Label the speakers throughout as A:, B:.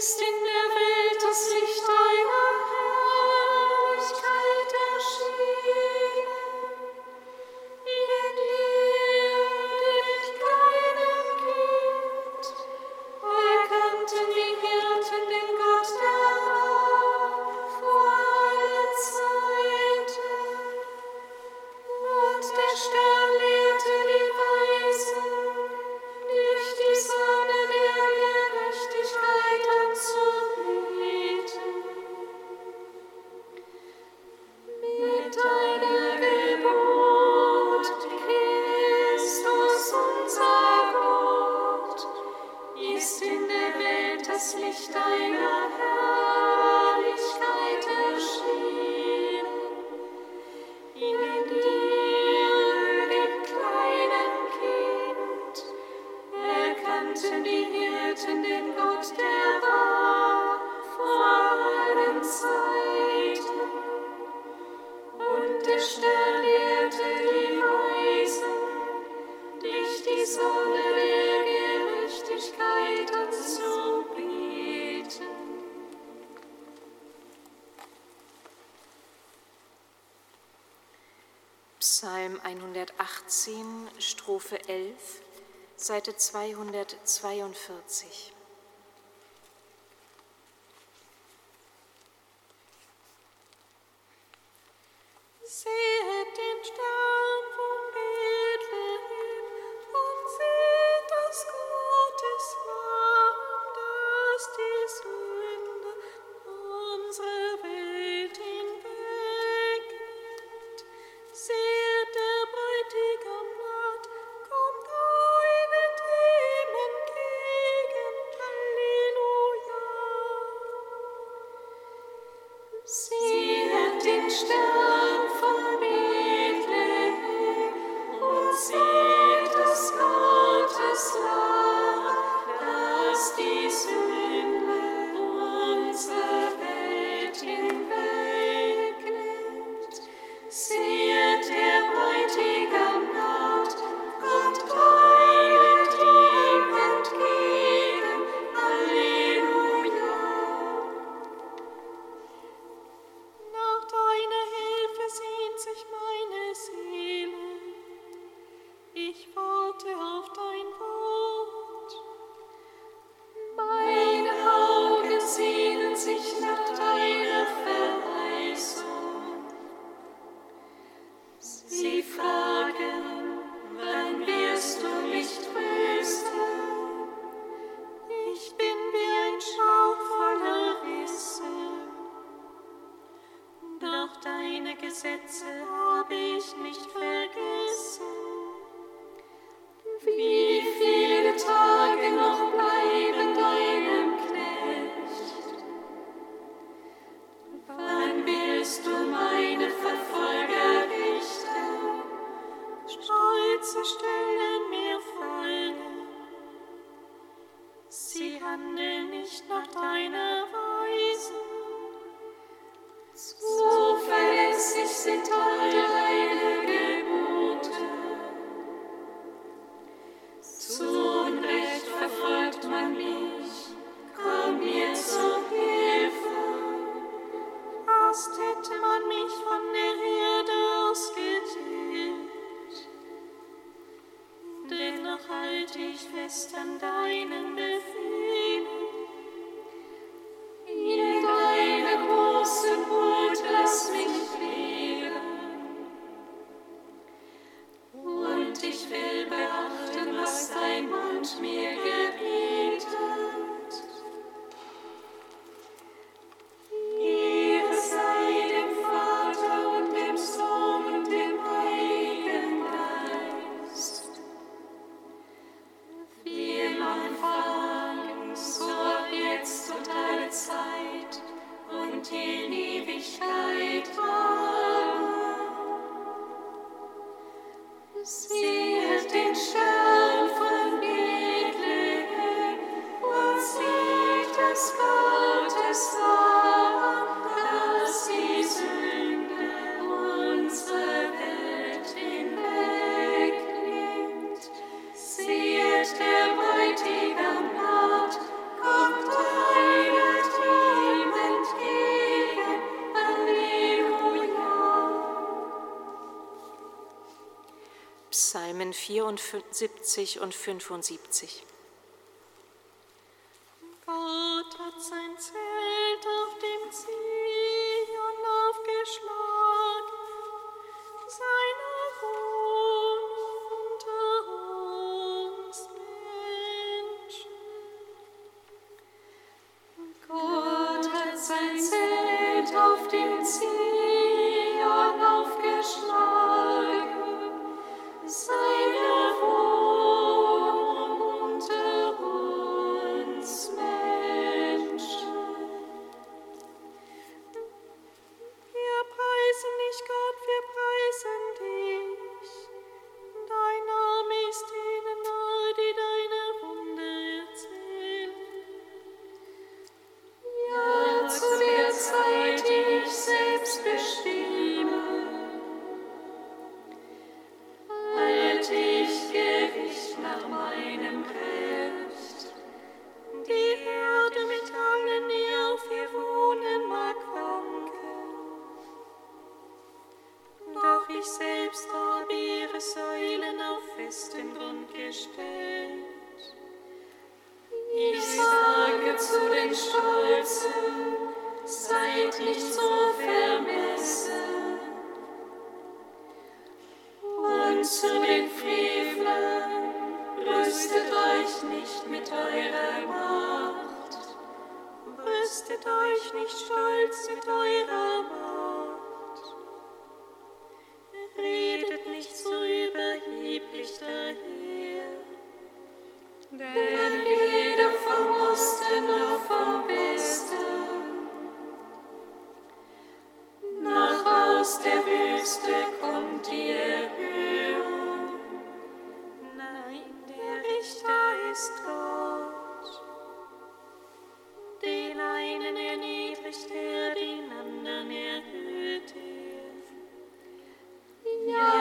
A: bist in der
B: Seite 242.
A: du meine Verfolger richten.
C: Stolze stellen mir Freude. Sie handeln nicht nach deiner around me 74 und 75. nicht mit eurer Macht, rüstet euch nicht stolz mit eurer Macht. Redet nicht so überheblich daher, denn jeder vom Osten noch vom Westen, nach aus der Wüste kommt ihr. Den einen erniedrigt er, den anderen erhöht er. Ja.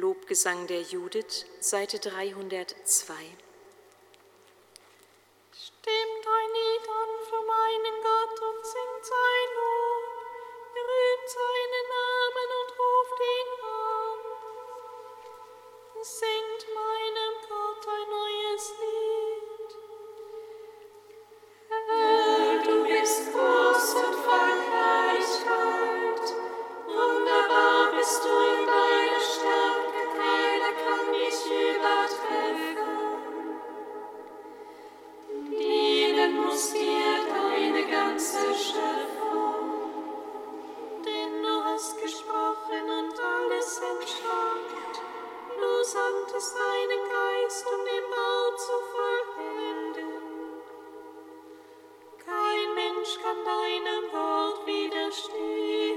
B: Lobgesang der Judith, Seite 302.
C: sandtest deinen Geist, um den Bau zu vollenden. Kein Mensch kann deinem Wort widerstehen.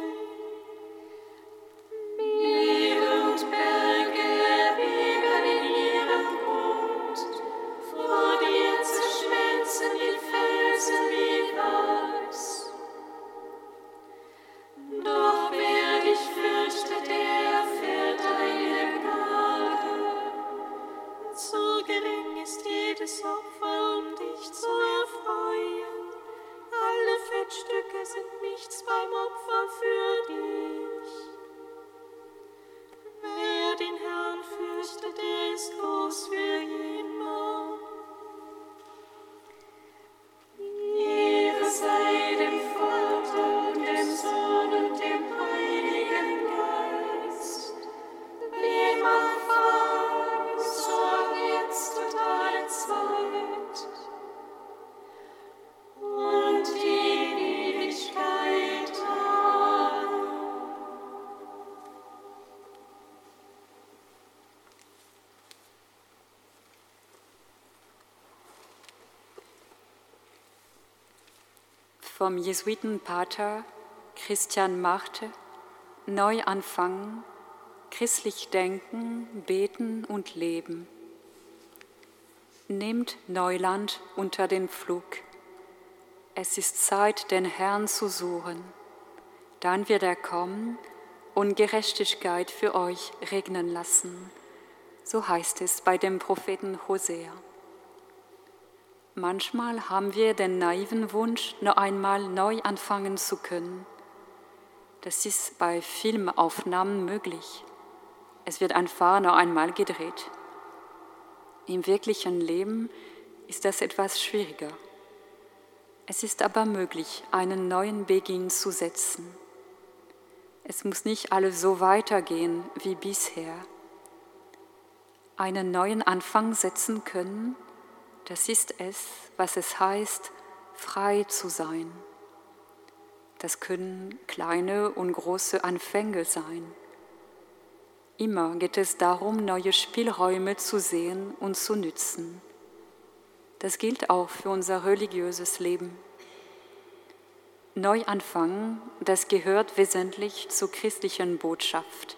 D: vom Jesuitenpater Christian Machte neu anfangen, christlich denken, beten und leben. Nehmt Neuland unter den Flug. Es ist Zeit, den Herrn zu suchen. Dann wird er kommen und Gerechtigkeit für euch regnen lassen. So heißt es bei dem Propheten Hosea. Manchmal haben wir den naiven Wunsch, noch einmal neu anfangen zu können. Das ist bei Filmaufnahmen möglich. Es wird einfach noch einmal gedreht. Im wirklichen Leben ist das etwas schwieriger. Es ist aber möglich, einen neuen Beginn zu setzen. Es muss nicht alles so weitergehen wie bisher. Einen neuen Anfang setzen können das ist es, was es heißt, frei zu sein. Das können kleine und große Anfänge sein. Immer geht es darum, neue Spielräume zu sehen und zu nützen. Das gilt auch für unser religiöses Leben. Neuanfang, das gehört wesentlich zur christlichen Botschaft.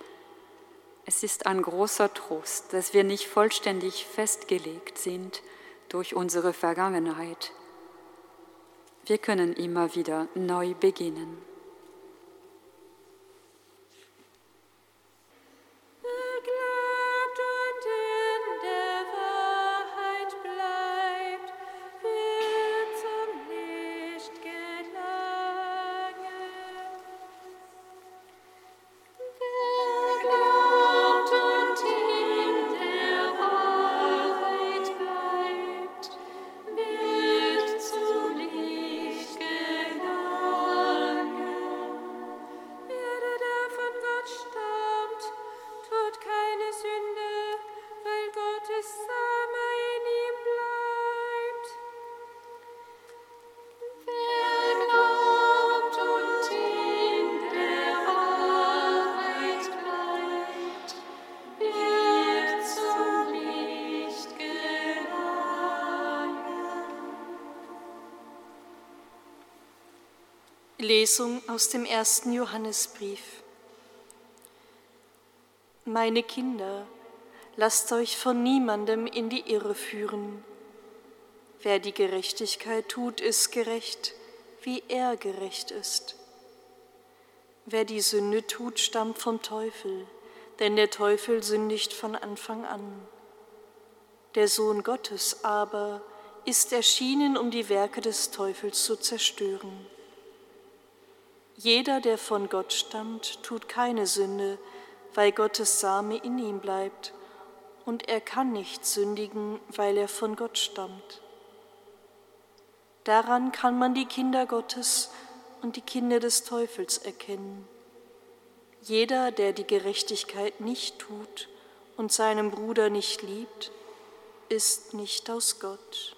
D: Es ist ein großer Trost, dass wir nicht vollständig festgelegt sind durch unsere Vergangenheit. Wir können immer wieder neu beginnen.
E: Lesung aus dem ersten Johannesbrief. Meine Kinder, lasst euch von niemandem in die Irre führen. Wer die Gerechtigkeit tut, ist gerecht, wie er gerecht ist. Wer die Sünde tut, stammt vom Teufel, denn der Teufel sündigt von Anfang an. Der Sohn Gottes aber ist erschienen, um die Werke des Teufels zu zerstören. Jeder, der von Gott stammt, tut keine Sünde, weil Gottes Same in ihm bleibt, und er kann nicht sündigen, weil er von Gott stammt. Daran kann man die Kinder Gottes und die Kinder des Teufels erkennen. Jeder, der die Gerechtigkeit nicht tut und seinen Bruder nicht liebt, ist nicht aus Gott.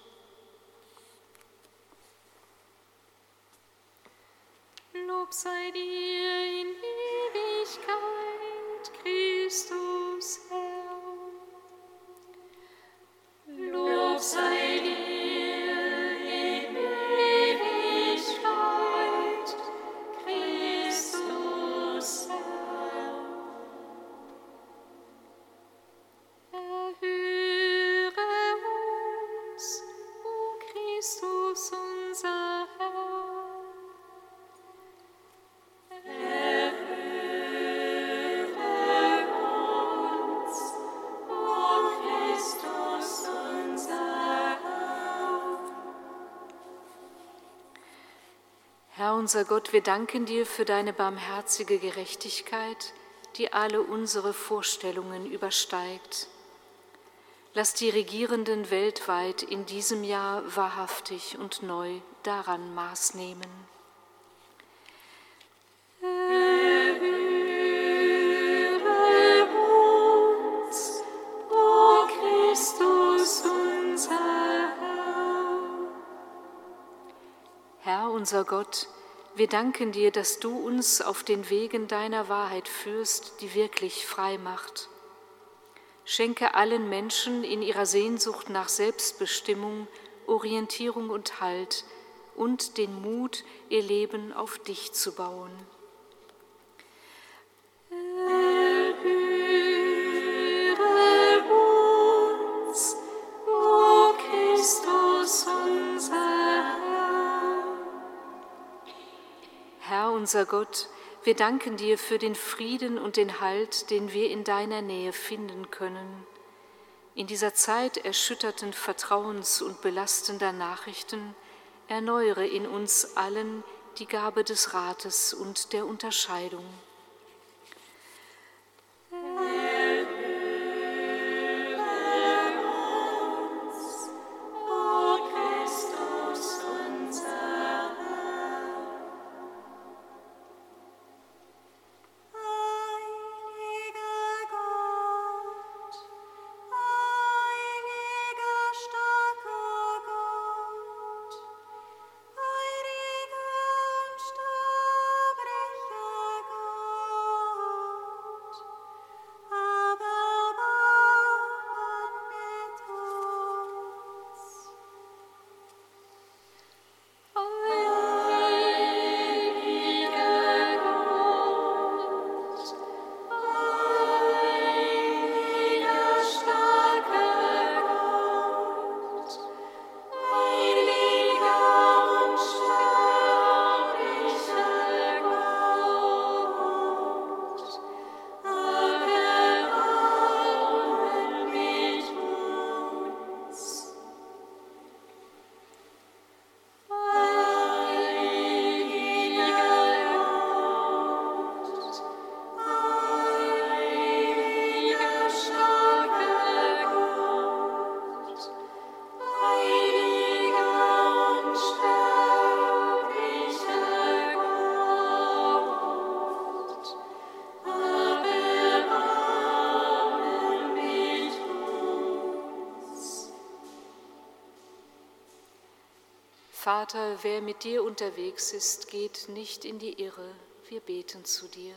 F: Lob sei dir in Ewigkeit, Christus Herr. Unser
C: Gott, wir danken dir für deine barmherzige Gerechtigkeit, die alle unsere Vorstellungen übersteigt. Lass die Regierenden weltweit in diesem Jahr wahrhaftig und neu daran Maß nehmen.
F: Herr
C: unser Gott, wir danken dir, dass du uns auf den Wegen deiner Wahrheit führst, die wirklich frei macht. Schenke allen Menschen in ihrer Sehnsucht nach Selbstbestimmung, Orientierung und Halt und den Mut, ihr Leben auf dich zu bauen.
F: Unser
C: Gott, wir danken dir für den Frieden und den Halt, den wir in deiner Nähe finden können. In dieser Zeit erschütterten Vertrauens und belastender Nachrichten erneuere in uns allen die Gabe des Rates und der Unterscheidung. Vater, wer mit dir unterwegs ist, geht nicht in die Irre. Wir beten zu dir.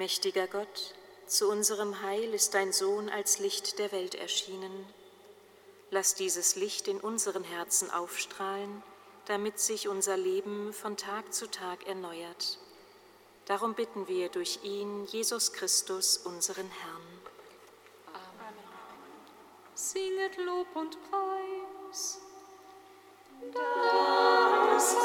A: Allmächtiger Gott, zu unserem Heil ist dein Sohn als Licht der Welt erschienen. Lass dieses Licht in unseren Herzen aufstrahlen, damit sich unser Leben von Tag zu Tag erneuert. Darum bitten wir durch ihn, Jesus Christus, unseren Herrn.
F: Amen. Singet Lob und Preis. Das